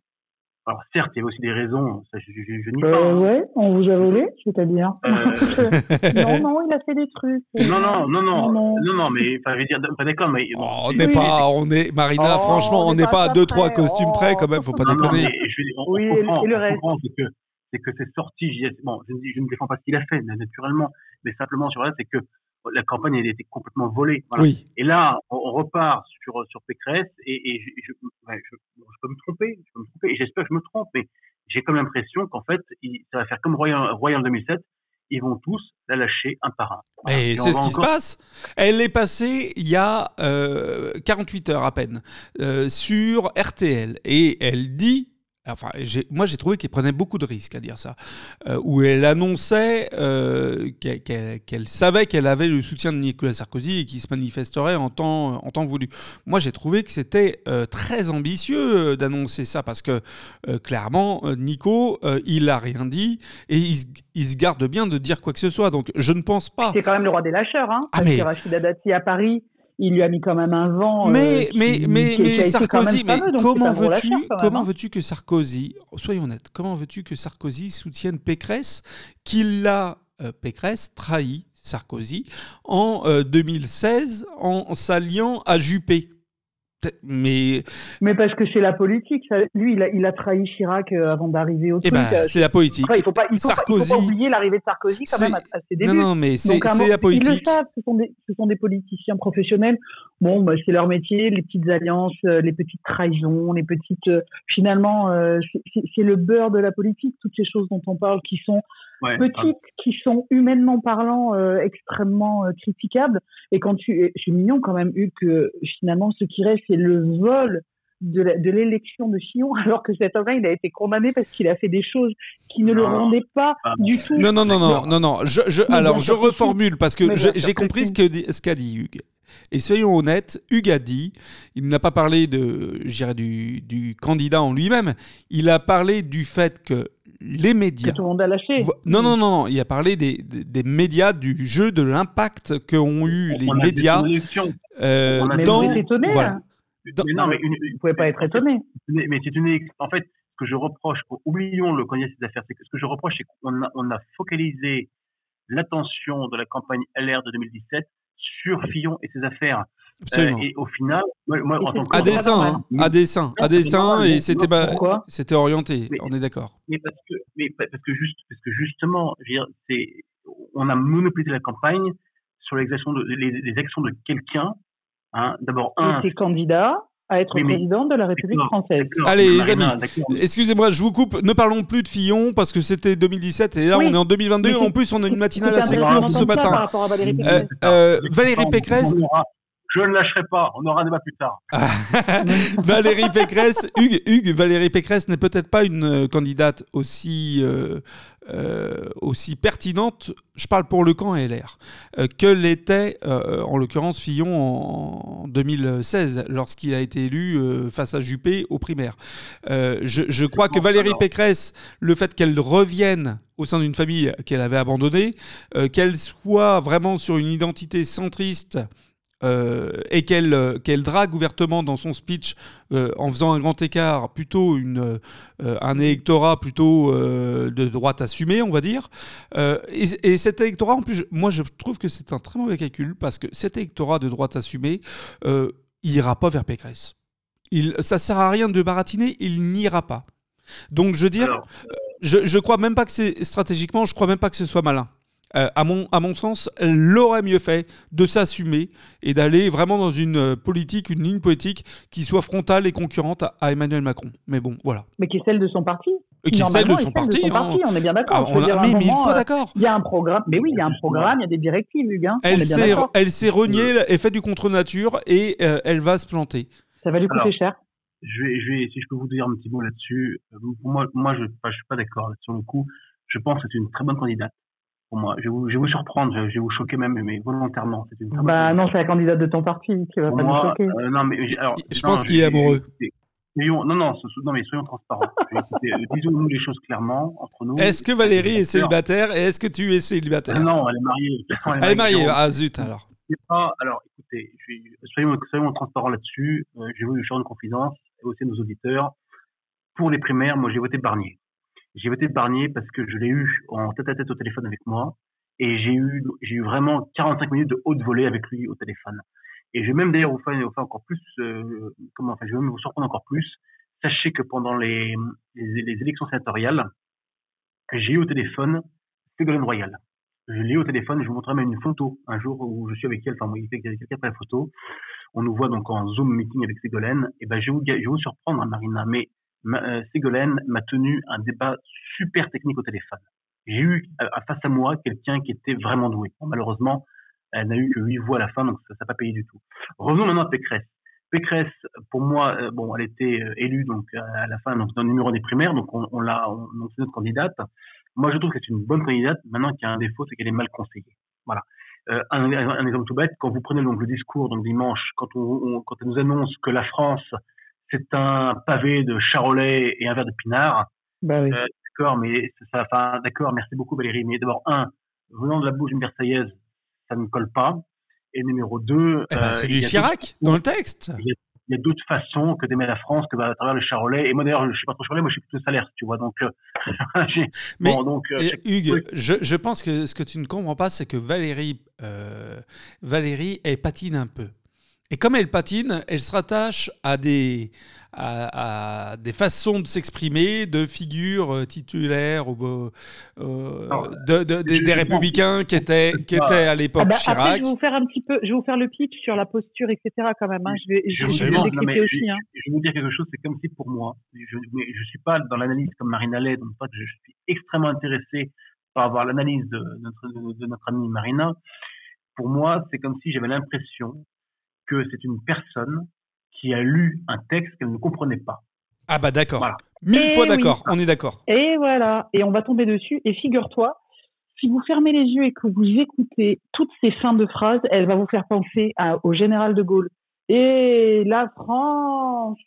Alors certes, il y avait aussi des raisons, ça, je, je, je, nie pas. Euh, ouais, on vous a volé, c'est-à-dire euh... Non, non, il a fait des trucs. Non, non, non, non, non, non, non mais enfin, je veux dire, pas d'accord, mais oh, on n'est pas, on est Marina, oh, franchement, on n'est pas, à deux trois costumes près quand même, faut pas non, déconner. Non, mais je, on, oui, on comprend, et le reste. que c'est que c'est sorti. Bon, je, je, ne défends pas ce qu'il a fait, naturellement, mais simplement sur c'est que la campagne elle était complètement volée. Oui. Et là, on, repart sur sur Pécresse et, et je, je, peux me tromper, je peux me tromper, et j'espère que je me trompe, mais j'ai comme l'impression qu'en fait, ça va faire comme Royal, Royal 2007. Ils vont tous la lâcher un par un. Et, c'est ce qui se passe. Elle est passée il y a euh, 48 heures à peine euh, sur RTL et elle dit Enfin, moi, j'ai trouvé qu'elle prenait beaucoup de risques à dire ça. Euh, où elle annonçait euh, qu'elle savait qu'elle avait le soutien de Nicolas Sarkozy et qu'il se manifesterait en temps, en temps voulu. Moi, j'ai trouvé que c'était euh, très ambitieux d'annoncer ça parce que clairement, Nico, il n'a rien dit et il, se garde bien de dire quoi que ce soit. Donc, je ne pense pas. C'est quand même le roi des lâcheurs. Hein, ah, parce mais... que Rachida Dati à Paris il lui a mis quand même un vent. Mais, euh, mais, mais, mais Sarkozy, mais comment veux-tu, comment hein. veux-tu que Sarkozy, soyons honnêtes, comment veux-tu que Sarkozy soutienne Pécresse, qu'il l'a, euh, Pécresse, trahi Sarkozy en 2016 euh, en s'alliant à Juppé? Mais mais parce que c'est la politique. lui, il a, il a trahi Chirac euh, avant d'arriver au eh truc. Ben, c'est la politique. il faut pas, il faut Sarkozy... pas, oublier l'arrivée de Sarkozy quand même à, ses débuts. Non, non, mais c'est la politique. Ils le savent. Ce sont des, ce sont des politiciens professionnels. Bon, bah, c'est leur métier, les petites alliances, euh, les petites trahisons, les petites. Euh, finalement, c'est le beurre de la politique. Toutes ces choses dont on parle, qui sont petites, qui sont humainement parlant extrêmement critiquables. Et quand tu, c'est mignon quand même, eu que finalement, ce qui reste, c'est le vol de l'élection de, Chillon, alors que cet homme il a été condamné parce qu'il a fait des choses qui ne le rendaient pas ah. du tout. Non, non, non, non, non, non. Je, je, alors, je reformule parce que j'ai compris ce qu'a ce dit Hugues. Et soyons honnêtes, Hugues a dit, il n'a pas parlé de, du, du candidat en lui-même, il a parlé du fait que les médias. tout le monde a lâché. Non, non, non, non, il a parlé des, des, médias, du jeu, de l'impact qu'ont eu les médias. Euh, mais dans... vous êtes étonné. Hein. non, mais une... Vous pouvez pas être étonné. Mais, c'est une. En fait, ce que je reproche, oublions le candidat des affaires, c'est que ce que je reproche, c'est qu'on a, on a focalisé l'attention de la campagne LR de 2017 sur Fillon et ses affaires. Euh, et au final, moi, en tant que à dessein, hein, à dessein, à dessein, et c'était c'était orienté. on est d'accord. Mais parce que, mais parce que juste, parce que justement, c'est, on a monopolisé la campagne sur les actions de, les, actions de quelqu'un. Hein. D'abord un. Était candidat à être président de la République française. Allez, les amis, excusez-moi, je vous coupe. Ne parlons plus de Fillon parce que c'était 2017 et là on est en 2022. En plus, on a une matinale assez courte ce matin. Euh, euh, Valérie Pécresse. Je ne lâcherai pas, on aura un débat plus tard. Valérie Pécresse, Hugues, Hugues, Valérie Pécresse n'est peut-être pas une euh, candidate aussi, euh, euh, aussi pertinente, je parle pour le camp LR, que l'était en l'occurrence Fillon en, 2016, lorsqu'il a été élu face à Juppé aux primaires. Je, je, crois que Valérie Pécresse, le fait qu'elle revienne au sein d'une famille qu'elle avait abandonnée, qu'elle soit vraiment sur une identité centriste, euh, et qu'elle euh, qu'elle drague ouvertement dans son speech euh, en faisant un grand écart, plutôt une, un électorat plutôt de droite assumée, on va dire. Et, et, cet électorat, en plus, moi je trouve que c'est un très mauvais calcul parce que cet électorat de droite assumée, il ira pas vers Pécresse. Il, ça sert à rien de baratiner, il n'ira pas. Donc je veux dire, je, je crois même pas que c'est stratégiquement, je crois même pas que ce soit malin. Euh, à, mon, à mon sens, elle l'aurait mieux fait de s'assumer et d'aller vraiment dans une euh, politique, une ligne politique qui soit frontale et concurrente à, Emmanuel Macron. Mais bon, voilà. Mais qui est celle de son parti. Et qui est celle de son, parti, on est bien d'accord. Ah, mais, mille fois d'accord. Il y a un programme, mais oui, il y a un programme, il y a des directives, Hugues. Hein. Elle s'est reniée, elle fait du contre-nature et euh, elle va se planter. Ça va lui coûter cher. Je vais, je vais, si je peux vous dire un petit mot là-dessus, moi, moi, je, ne suis pas d'accord sur le coup. Je pense que c'est une très bonne candidate moi. Je vais vous, je vais vous surprendre, je vais vous choquer même, mais volontairement. bah non, c'est la candidate de ton parti qui va pas nous choquer. Euh, non, mais alors, je pense qu'il est amoureux. non, non, non, mais soyons transparents. Euh, disons-nous les choses clairement entre nous. Est-ce que Valérie est célibataire et est-ce que tu es célibataire? Non, elle est mariée. Elle est mariée. Ah zut alors. alors, écoutez, soyons, soyons, transparents là-dessus. Euh, je vais vous faire une confidence et aussi nos auditeurs. Pour les primaires, moi j'ai voté Barnier. J'ai voté Barnier parce que je l'ai eu en tête à tête au téléphone avec moi et j'ai eu j'ai eu vraiment 45 minutes de haute volée avec lui au téléphone. Et je vais même d'ailleurs vous faire, encore plus euh, comment enfin je vais même vous surprendre encore plus. Sachez que pendant les les, élections sénatoriales, j'ai eu au téléphone Ségolène Royal. Je l'ai eu au téléphone, je vous montrerai même une photo un jour où je suis avec elle, enfin il fait quelques la photo. On nous voit donc en Zoom meeting avec Ségolène. Et ben je vais vous, je vais vous surprendre, hein, Marina, mais euh, Ségolène m'a tenu un débat super technique au téléphone. J'ai eu face à moi quelqu'un qui était vraiment doué. malheureusement, elle n'a eu que huit voix à la fin, donc ça n'a pas payé du tout. Revenons maintenant à Pécresse. Pécresse, pour moi, euh, bon, elle était euh, élue donc à la fin donc dans le numéro des primaires, donc on, on l'a, on, c'est notre candidate. Moi, je trouve que c'est une bonne candidate. Maintenant, qu'il y a un défaut, c'est qu'elle est mal conseillée. Voilà. Euh, un, un, exemple tout bête, quand vous prenez donc le discours donc dimanche, quand on, quand elle nous annonce que la France c'est un pavé de charolais et un verre de pinard. Bah oui. euh, d'accord, mais ça, enfin, d'accord, merci beaucoup Valérie. Mais d'abord un, venant de la bouche d'une Versaillaise, ça ne colle pas. Et numéro deux, Eh ben, euh, c'est il du Chirac dans le texte. il y a d'autres façons que d'aimer la France que à travers le charolais. Et moi d'ailleurs, je suis pas trop charolais, moi je suis plutôt salaire, tu vois. Donc, euh, Mais- bon, donc, euh, Hugues, je, je pense que ce que tu ne comprends pas, c'est que Valérie, euh, Valérie, elle patine un peu. Et comme elle patine, elle se rattache à des, à, à des façons de s'exprimer, de figures euh, titulaires ou euh, euh, Alors, de, de- des, républicains qui étaient, qui étaient à l'époque Ah bah, après, Chirac. je vais vous faire un petit peu, je vais vous faire le pitch sur la posture, etc. quand même. Hein. Je vais, je vais, je vais Absolument. décrypter Non, mais aussi. Hein. je vais vous dire quelque chose, c'est comme si pour moi, je ne suis pas dans l'analyse comme Marina Lay, donc pas que je suis extrêmement intéressé par avoir l'analyse de notre, de, de notre amie Marina. Pour moi, c'est comme si j'avais l'impression que c'est une personne qui a lu un texte qu'elle ne comprenait pas. Ah bah d'accord. Voilà. Mille Eh fois oui. d'accord, on est d'accord. Et voilà. Et on va tomber dessus. Et figure-toi, si vous fermez les yeux et que vous écoutez toutes ces fins de phrases, elle va vous faire penser à- au général de Gaulle. Et la France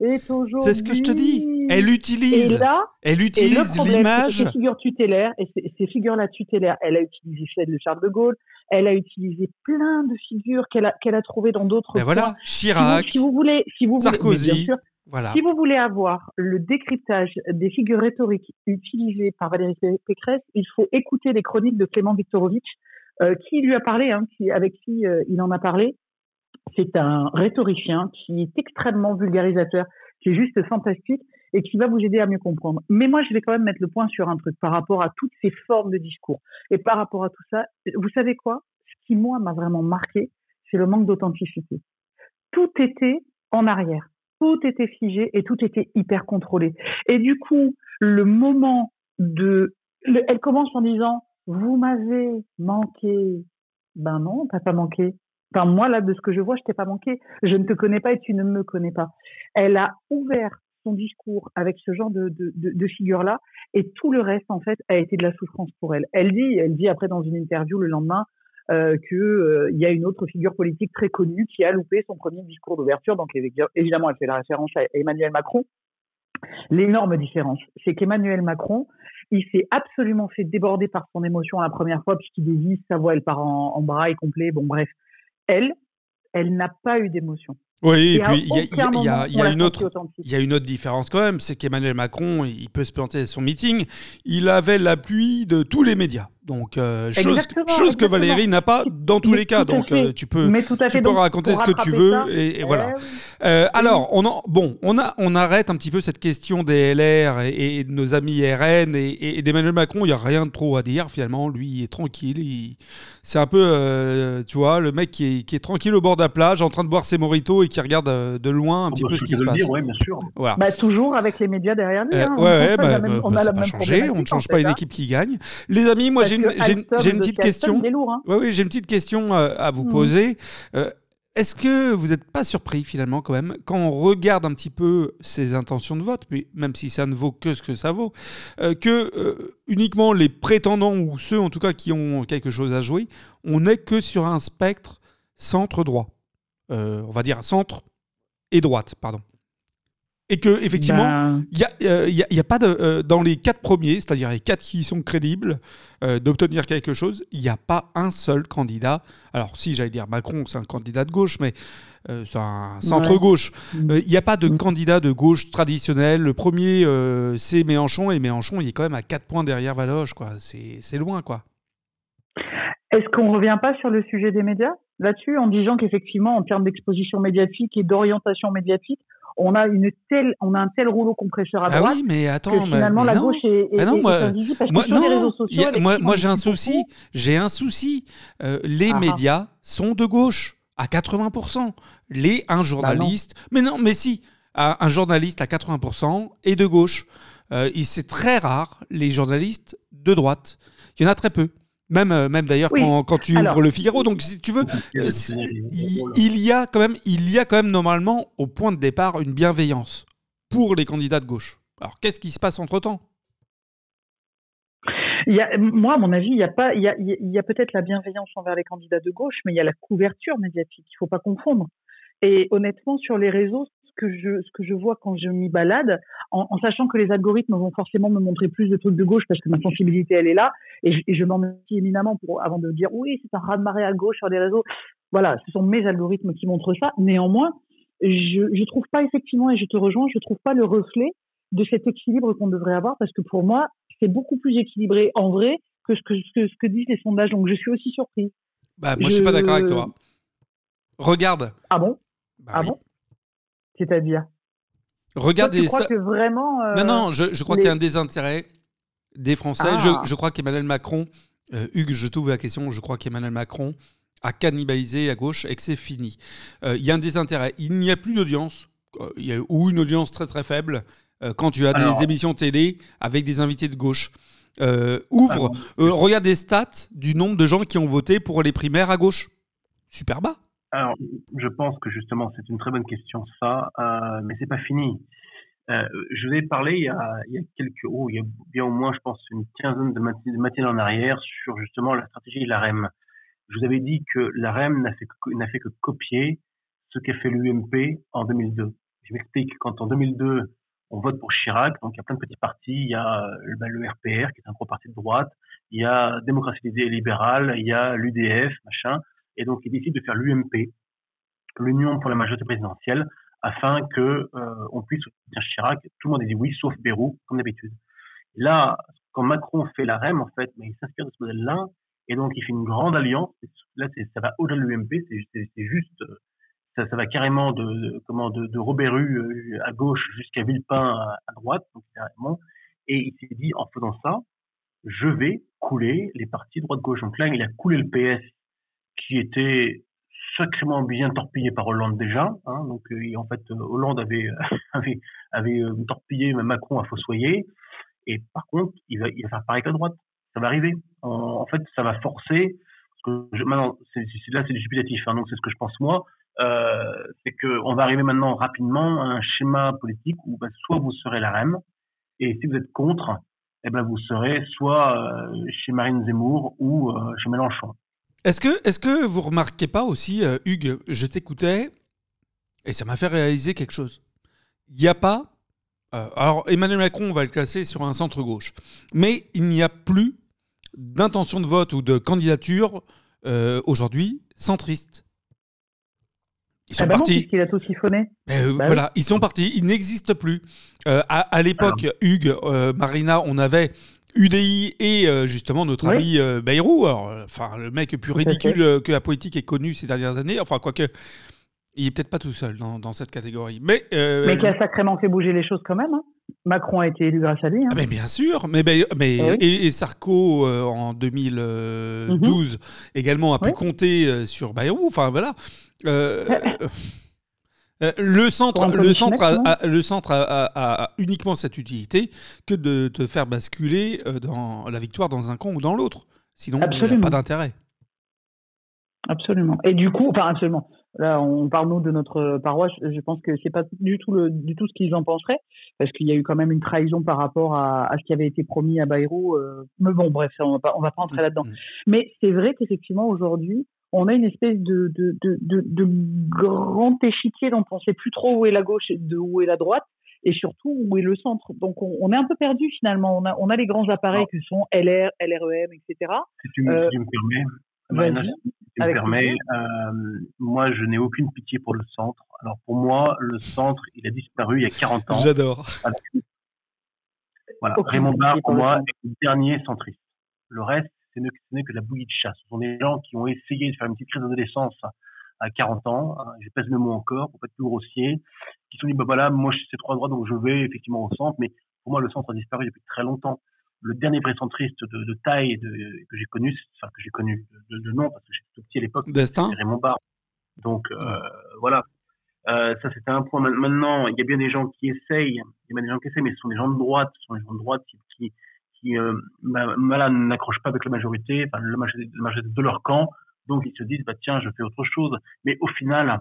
est aujourd'hui. C'est ce que je te dis. Elle Et utilise, là, elle utilise l'image. ces figures tutélaires, et ces, ces figures-là tutélaires, elle a utilisé celle de Charles de Gaulle, elle a utilisé plein de figures qu'elle a, qu'elle a trouvées dans d'autres Ben voilà, Si vous, Chirac, si vous voulez, si vous voulez, Sarkozy. mais bien sûr, voilà. si vous voulez avoir le décryptage des figures rhétoriques utilisées par Valérie Pé- Pécresse, il faut écouter les chroniques de Clément Viktorovitch, euh, qui lui a parlé, hein, qui, avec qui euh, il en a parlé. C'est un rhétoricien qui est extrêmement vulgarisateur, qui est juste fantastique et qui va vous aider à mieux comprendre. Mais moi, je vais quand même mettre le point sur un truc par rapport à toutes ces formes de discours. Et par rapport à tout ça, vous savez quoi? Ce qui, moi, m'a vraiment marqué, c'est le manque d'authenticité. Tout était en arrière. Tout était figé et tout était hyper contrôlé. Et du coup, le moment de... le- elle commence en disant, vous m'avez manqué. Ben non, t'as pas manqué. Enfin, moi, là, de ce que je vois, je t'ai pas manqué. Je ne te connais pas et tu ne me connais pas. Elle a ouvert son discours avec ce genre de, figure-là et tout le reste, en fait, a été de la souffrance pour elle. Elle dit, elle dit après dans une interview le lendemain, euh, que euh, y a une autre figure politique très connue qui a loupé son premier discours d'ouverture. Donc évidemment, elle fait la référence à Emmanuel Macron. L'énorme différence, c'est qu'Emmanuel Macron, il s'est absolument fait déborder par son émotion la première fois puisqu'il désise sa voix, elle part en, en braille complet. Bon bref, elle, elle n'a pas eu d'émotion. Oui, et puis il y y a une autre différence quand même, c'est qu'Emmanuel Macron, il peut se planter à son meeting, il avait l'appui de tous les médias. Donc, euh, chose, que. Valérie n'a pas dans tous les cas. Donc, euh, tu peux, Mais tout à tu peux donc, raconter ce que tu veux. ça, et, et eh voilà. oui. Euh, alors, on en, bon, on, a, on arrête un petit peu cette question des LR et, et de nos amis RN et, et d'Emmanuel Macron. Il n'y a rien de trop à dire finalement. Lui, il est tranquille. il- C'est un peu, euh, tu vois, le mec qui est, qui est tranquille au bord de la plage, en train de boire ses moritos et qui regarde de loin un petit Bon, peu bah, ce qui se passe. dire, ouais, bien sûr. Voilà. Bah, toujours avec les médias derrière lui. Euh, hein. ouais, ouais, on a bah, bah, on bah, a ça la va même changer. On ne change pas une équipe qui gagne. Les amis, moi, j'ai une, petite question. lourd, hein. Oui, oui, j'ai une petite question à vous Mhm. poser. Euh, Est-ce que vous n'êtes pas surpris finalement quand même quand on regarde un petit peu ses intentions de vote, mais même si ça ne vaut que ce que ça vaut, euh, que euh, uniquement les prétendants ou ceux en tout cas qui ont quelque chose à jouer, on n'est que sur un spectre centre droit, Euh, on va dire centre et droite, pardon. Et que effectivement, Ben, il n'y a, euh, y a- il y a pas de. euh, dans les quatre premiers, c'est-à-dire les quatre qui sont crédibles euh, d'obtenir quelque chose, il n'y a pas un seul candidat. Alors, si j'allais dire Macron, c'est un candidat de gauche, mais euh, c'est un centre-gauche. Mm. Euh, Il n'y a pas de Mm. candidat de gauche traditionnel. Le premier, euh, c'est Mélenchon, et Mélenchon, il est quand même à 4 points derrière Valoche. quoi. C'est c'est loin, quoi. Est-ce qu'on ne revient pas sur le sujet des médias là-dessus en disant qu'effectivement, en termes d'exposition médiatique et d'orientation médiatique, on a une telle, on a un tel rouleau compresseur à Ah droite oui, mais attends, finalement mais la non. gauche est, est, Ah non, est- moi- les réseaux sociaux, a- j'ai un souci. J'ai un souci. Euh, les Ah ah. médias sont de gauche à 80%. Les, Bah un journaliste. mais non, mais si. Un journaliste à 80% est de gauche. Euh, c'est très rare les journalistes de droite. Il y en a très peu. Même, euh, même d'ailleurs Oui. quand, quand tu Alors- ouvres le Figaro. Donc si tu veux, euh, il, y a quand même, il y a quand même normalement au point de départ une bienveillance pour les candidats de gauche. Alors qu'est-ce qui se passe entre temps Il y a, moi, à mon avis, il y a pas, il y a, il y a- peut-être la bienveillance envers les candidats de gauche, mais il y a la couverture médiatique. Il faut pas confondre. Et honnêtement, sur les réseaux, que je, ce que je vois quand je m'y balade, en, en sachant que les algorithmes vont forcément me montrer plus de trucs de gauche parce que ma sensibilité, elle est là, et je, et je m'en remercie éminemment pour, avant de dire oui, c'est un raz-de-marée à gauche sur les réseaux. Voilà, ce sont mes algorithmes qui montrent ça. Néanmoins, je, je trouve pas effectivement, et je te rejoins, je trouve pas le reflet de cet équilibre qu'on devrait avoir parce que pour moi, c'est beaucoup plus équilibré en vrai que ce que, ce que, ce que disent les sondages. Donc je suis aussi surprise. Bah moi je suis pas Je- d'accord avec toi. Regarde. Ah bon? Bah Ah oui. bon? C'est-à-dire Regarde Toi, tu crois que vraiment euh, Non, non, je, je crois les- qu'il y a un désintérêt des Français. Ah. Je, je crois qu'Emmanuel Macron, euh, Hugues, je t'ouvre la question, je crois qu'Emmanuel Macron a cannibalisé à gauche et que c'est fini. Euh, Il y a un désintérêt. Il n'y a plus d'audience, euh, il y a- ou une audience très très faible, euh, quand tu as Alors- des émissions télé avec des invités de gauche. Euh, ouvre, euh, regarde les stats du nombre de gens qui ont voté pour les primaires à gauche. Super bas. Alors, je pense que justement, c'est une très bonne question, ça, euh, mais c'est pas fini. Euh, je vous ai parlé il y a, il y a quelques, oh, il y a bien au moins, je pense, une quinzaine de matinées en arrière sur justement la stratégie de la REM. Je vous avais dit que la REM n'a fait, fait que copier ce qu'a fait l'UMP en 2002. Je m'explique. Quand en 2002, on vote pour Chirac, donc il y a plein de petits partis, il y a euh, bah, le RPR, qui est un gros parti de droite, il y a Démocratie libérale, il y a l'UDF, machin, et donc ils décident de faire l'UMP, l'Union pour la majorité présidentielle, afin que euh, on puisse soutenir Chirac. Tout le monde a dit oui, sauf Bérou, comme d'habitude. Là, quand Macron fait la REM, en fait, mais il s'inspire de ce modèle-là, et donc il fait une grande alliance. Là, ça va au-delà de l'UMP, c'est juste, euh, ça, va carrément de, de- comment de, de euh, à gauche jusqu'à Villepin à, à droite, donc carrément. Et il s'est dit, en faisant ça, je vais couler les partis droite-gauche. Donc là, il a coulé le PS, qui était sacrément bien torpillé par Hollande déjà. Hein, donc euh, et en fait, euh, Hollande avait avait, avait euh, torpillé Macron à fossoyer. Et par contre, il va, il va faire pareil avec la droite. Ça va arriver. En, fait, ça va forcer. Maintenant, c'est, c'est- là, c'est du supplétif. Hein, donc c'est ce que je pense moi. Euh, c'est que on va arriver maintenant rapidement à un schéma politique où bah, soit vous serez la REM, et si vous êtes contre, eh ben vous serez soit euh, chez Marine Zemmour ou euh, chez Mélenchon. Est-ce que, est que vous remarquez pas aussi, euh, Hugues, je t'écoutais et ça m'a fait réaliser quelque chose. Il n'y a pas. euh, alors, Emmanuel Macron, on va le classer sur un centre-gauche. Mais il n'y a plus d'intention de vote ou de candidature euh, aujourd'hui centriste. Ils sont ah bah non, partis. puisqu'il a tout siphonné. Ben, euh, Bah voilà, ils sont partis, ils n'existent plus. Euh, à à l'époque, Hugues, euh, Marina, on avait UDI et euh, justement notre Oui. ami euh, Bayrou. Alors, euh, enfin, le mec plus à ridicule euh, que la politique ait connu ces dernières années. Enfin, quoique, il est peut-être pas tout seul dans, dans cette catégorie. Mais, euh, Mais qui a sacrément fait bouger les choses quand même. hein. Macron a été élu grâce à lui. hein. ah, mais bien sûr, mais, mais Eh oui. et, et Sarko en 2012 également a pu Oui. compter sur Bayrou. Enfin voilà. Euh, le centre, le centre, a, commissionnaire, a- le centre a, a- a uniquement cette utilité que de te faire basculer euh, dans la victoire dans un camp ou dans l'autre. Sinon, il n'y a pas d'intérêt. Absolument. Et du coup, enfin absolument. Là, on parle nous de notre paroisse. Je pense que c'est pas du tout le, du tout ce qu'ils en penseraient, parce qu'il y a eu quand même une trahison par rapport à, à ce qui avait été promis à Bayrou. euh, mais bon, bref, on va pas, on va pas entrer là-dedans. Mhm. Mais c'est vrai qu'effectivement aujourd'hui, on a une espèce de, de, de, de, de grand échiquier dont on sait plus trop où est la gauche et de où est la droite, et surtout où est le centre. Donc on, on est un peu perdu finalement. On a, on a les grands appareils que sont LR, LREM, etc. Si tu, me- Euh, si tu me permets, Marina, si tu me permets, euh, moi je n'ai aucune pitié pour le centre. Alors pour moi, le centre, il a disparu il y a 40 ans. J'adore. Voilà. Raymond Barre, pour moi, est le dernier centriste. Le reste, ce n'est que de la bouillie de chasse. Ce sont des gens qui ont essayé de faire une petite crise d'adolescence à 40 ans. hein, je pèse le mot encore, pour pas être plus grossier. Qui se sont dit, bah voilà, moi je suis trop droit, donc je vais effectivement au centre. Mais pour moi, le centre a disparu depuis très longtemps. Le dernier vrai centriste de, de taille de- que j'ai connu, enfin que j'ai connu de, de nom, parce que j'étais tout petit à l'époque, c'est Raymond Barre. Donc euh, voilà. Euh, ça c'était un point. Ma- Maintenant, il y a bien des gens qui essayent, il y a bien des gens qui essayent, mais ce sont des gens de droite, ce sont des gens de droite qui, qui, qui euh, bah, n'accrochent pas avec la majorité, enfin, la majorité, de leur camp, donc ils se disent bah tiens je fais autre chose. Mais au final,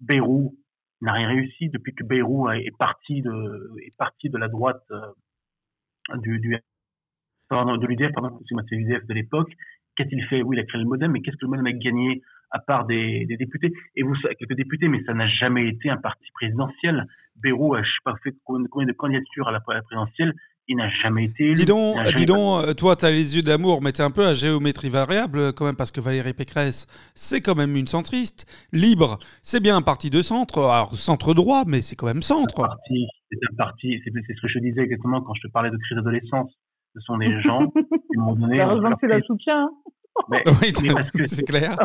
Bayrou n'a rien réussi depuis que Bayrou est parti de est parti de la droite euh, du, du pardon, de l'UDF, pardon, c'est l'UDF de l'époque. Qu'est-il fait? Oui, il a créé le modem, mais qu'est-ce que le modem a gagné à part des, des députés? Et vous, quelques députés, mais ça n'a jamais été un parti présidentiel. Bérou a, je sais pas, fait combien de candidatures à la, présidentielle? Il n'a jamais été élu. Dis donc, dis donc euh, toi, tu as les yeux d'amour, mais tu es un peu à géométrie variable euh, quand même, parce que Valérie Pécresse, c'est quand même une centriste. Libre, c'est bien un parti de centre, alors centre droit, mais c'est quand même centre. C'est un parti, c'est ce que je disais exactement quand je te parlais de crise d'adolescence. Ce sont des gens qui m'ont donné. Heureusement que c'est la soutien. Mais, oui, c'est clair.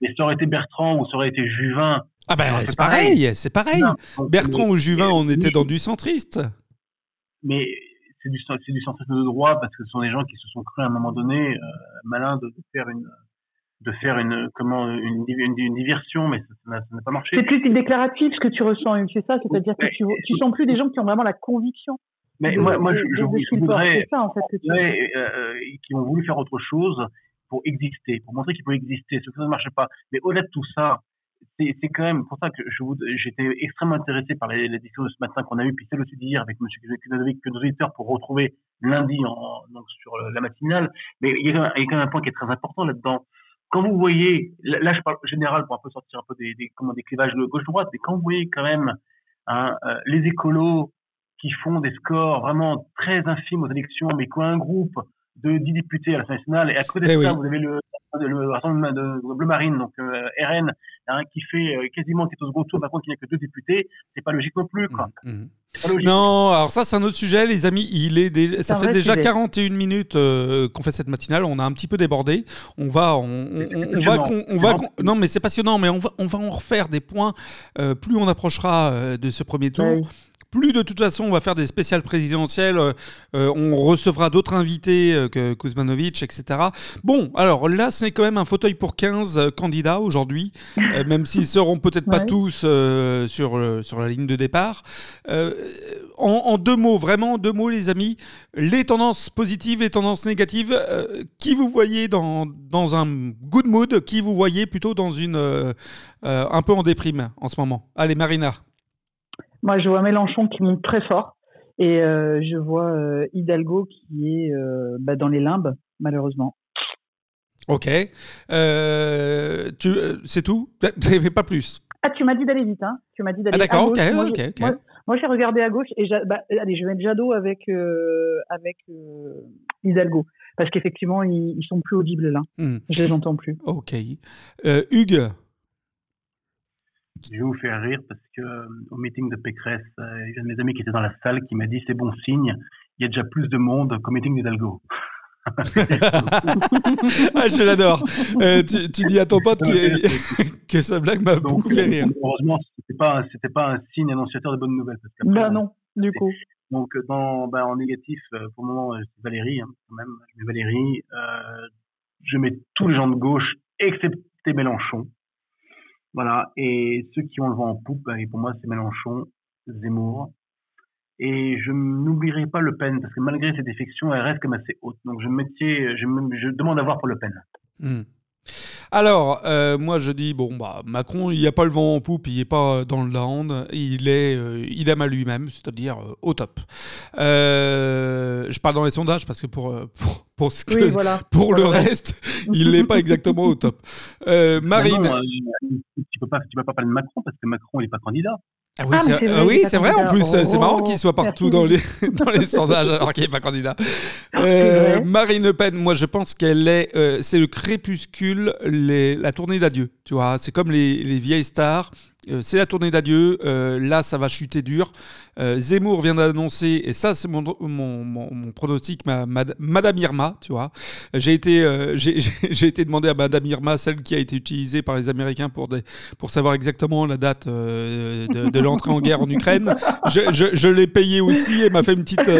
Mais ça aurait été Bertrand ou ça aurait été Juvin. Ah ben c'est pareil, c'est pareil. Bertrand ou Juvin, on était dans du centriste. Mais c'est du, du centrisme de droit parce que ce sont des gens qui se sont cru à un moment donné euh, malins de, faire une de faire une comment une, une, diversion mais ça n'a pas marché. C'est plus déclaratif ce que tu ressens, c'est ça, c'est-à-dire que tu tu sens plus des gens qui ont vraiment la conviction mais moi, moi, je, je, voudrais, ça, en fait, euh, qui ont voulu faire autre chose pour exister, pour montrer qu'ils pouvaient exister, ce que ça ne marchait pas. Mais au-delà de tout ça, c'est quand même pour ça que j'étais extrêmement intéressé par les discussions de ce matin qu'on a eu, puis celle aussi d'hier avec M. Kudovic, pour retrouver lundi donc sur la matinale. Mais il y, a, quand même un point qui est très important là-dedans. Quand vous voyez, là je parle général pour un peu sortir un peu des, comment, des clivages gauche-droite, mais quand vous voyez quand même hein, euh, les écolos qui font des scores vraiment très infimes aux élections, mais qui ont un groupe de 10 députés à l'Assemblée nationale. Et à côté de eh ça, vous avez le, le Rassemblement de Bleu Marine, donc euh, RN, hein, qui fait euh, quasiment qui est au second tour, par contre, il n'y a que deux députés. C'est pas logique non plus, quoi. Mmh, mmh. Non, alors ça c'est un autre sujet, les amis. Il est ça fait déjà 41 minutes euh, qu'on fait cette matinale. On a un petit peu débordé. On va, on, on, va, on, va, non mais c'est passionnant, mais on va, on va en refaire des points plus on approchera de ce premier tour. Plus de toute façon, on va faire des spéciales présidentielles. Euh, euh, on recevra d'autres invités euh, que Kuzmanovic, etc. Bon, alors là, c'est quand même un fauteuil pour 15 candidats aujourd'hui, même s'ils seront peut-être pas tous sur, sur la ligne de départ. En, deux mots, vraiment en deux mots, les amis, les tendances positives, les tendances négatives, qui vous voyez dans, dans un good mood, qui vous voyez plutôt dans une un peu en déprime en ce moment? Allez, Marina. Moi, je vois Mélenchon qui monte très fort et euh, je vois euh, Hidalgo qui est euh, bah, dans les limbes, malheureusement. Ok. tu, c'est tout? Pas plus Ah, tu m'as dit d'aller vite, hein Tu m'as dit d'aller ah, d'accord, ok, moi, Moi, j'ai regardé à gauche et bah, allez, je vais mettre Jadot avec, avec Hidalgo. Parce qu'effectivement, ils, ils, sont plus audibles là. Hmm. Je les entends plus. Ok. Hugues je vais vous faire rire parce que euh, au meeting de Pécresse, euh, il y a un de mes amis qui était dans la salle qui m'a dit c'est bon signe, il y a déjà plus de monde qu'au meeting d'Hidalgo. ah, je l'adore. Euh, tu, dis à ton pote que, que sa blague m'a beaucoup fait rire. Heureusement, c'était pas c'était pas un signe annonciateur de bonnes nouvelles. Parce bah non, du coup. Donc dans bah, en négatif, pour le moment, c'est Valérie hein, quand même. Je mets Valérie. Euh, je mets tous les gens de gauche, excepté Mélenchon. Voilà. Et ceux qui ont le vent en poupe, et pour moi, c'est Mélenchon, Zemmour. Et je n'oublierai pas Le Pen, parce que malgré ses défections, elle reste comme assez haute. Donc je, mettais, je, je demande à voir pour Le Pen. Hmm. Alors, euh, moi je dis, bon, bah, Macron, il n'y a pas le vent en poupe, il n'est pas dans le land, il est euh, idem à lui-même, c'est-à-dire euh, au top. je parle dans les sondages parce que pour, pour, ce que, pour le reste, il n'est pas exactement au top. Marine. tu ne peux, peux, pas parler de Macron parce que Macron n'est pas candidat. Ah oui, ah c'est vrai, en plus, c'est marrant oh, qu'il soit partout dans les, dans les sondages. Alors qu'il n'est pas candidat. Euh, Marine Le Pen, moi je pense qu'elle est, euh, c'est le crépuscule, les, la tournée d'adieu, tu vois, c'est comme les, les vieilles stars, c'est la tournée d'adieu. Euh, là, ça va chuter dur. Euh, Zemmour vient d'annoncer, et ça, c'est mon, pronostic, ma, Madame Irma, tu vois. J'ai été, j'ai été demandé à Madame Irma, celle qui a été utilisée par les Américains pour, pour savoir exactement la date de, l'entrée en guerre en Ukraine. Je l'ai payée aussi et m'a fait une petite,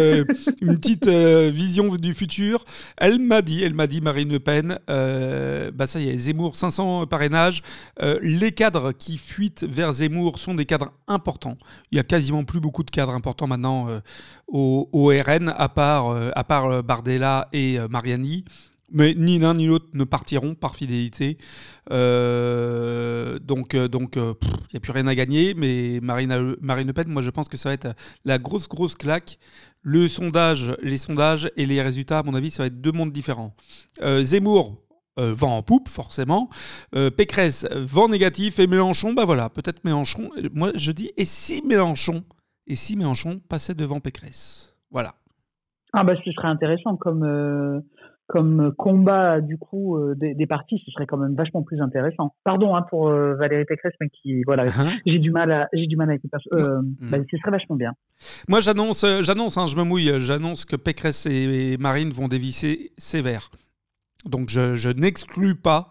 une petite vision du futur. Elle m'a dit, elle m'a dit, Marine Le Pen, bah ça y est, Zemmour, 500 parrainages, les cadres qui fuitent vers Zemmour sont des cadres importants. Il y a quasiment plus beaucoup de cadres importants maintenant au, au, RN, à part, à part Bardella et Mariani. Mais ni l'un ni l'autre ne partiront par fidélité. Euh, donc, euh, donc, il euh, n'y a plus rien à gagner. Mais Marine, Marine Le Pen, moi, je pense que ça va être la grosse, grosse claque. Le sondage, les sondages et les résultats, à mon avis, ça va être deux mondes différents. Zemmour, vent en poupe, forcément. Pécresse, vent négatif. Et Mélenchon, bah voilà, peut-être Mélenchon. Moi, je dis, et si Mélenchon, et si Mélenchon passait devant Pécresse? Voilà. Ah, bah, ce serait intéressant comme comme combat du coup euh, des, des, partis, ce serait quand même vachement plus intéressant. Pardon hein, pour euh, Valérie Pécresse, mais qui voilà, uh-huh. j'ai du mal à j'ai du mal avec euh, mm. bah, ce serait vachement bien. Moi, j'annonce, j'annonce, hein, je me mouille, j'annonce que Pécresse et Marine vont dévisser sévère. Donc je, je n'exclus pas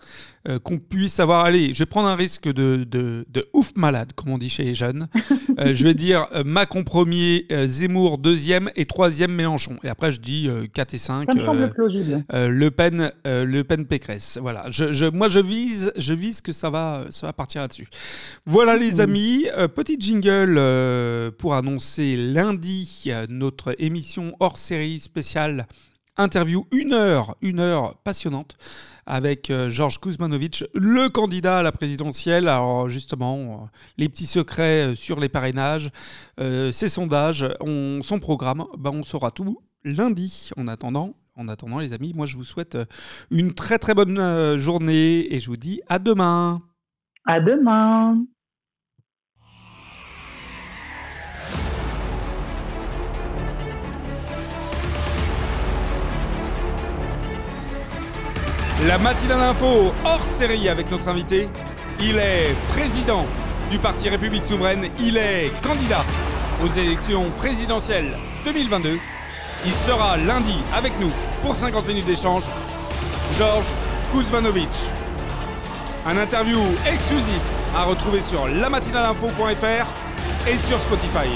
euh, qu'on puisse avoir, allez, je vais prendre un risque de, de, de ouf malade, comme on dit chez les jeunes. Euh, je vais dire euh, Macron premier, Zemmour deuxième et troisième Mélenchon. Et après je dis 4 et 5. Ça me semble plausible. le Pen, le Pen Pécresse. Voilà. Je, je, moi je vise, je vise que ça va, ça va partir là-dessus. Voilà les mmh. amis, petit jingle pour annoncer lundi notre émission hors série spéciale interview, une heure, une heure passionnante avec euh, Georges Kuzmanovic, le candidat à la présidentielle. Alors justement, euh, les petits secrets euh, sur les parrainages, ses sondages, on, son programme, ben, on saura tout lundi. En attendant, en attendant les amis, moi je vous souhaite une très très bonne journée et je vous dis à demain. À demain. La matinale info hors série avec notre invité. Il est président du Parti République Souveraine. Il est candidat aux élections présidentielles 2022. Il sera lundi avec nous pour 50 minutes d'échange. Georges Kuzmanovic. Un interview exclusif à retrouver sur lamatinaleinfo.fr et sur Spotify.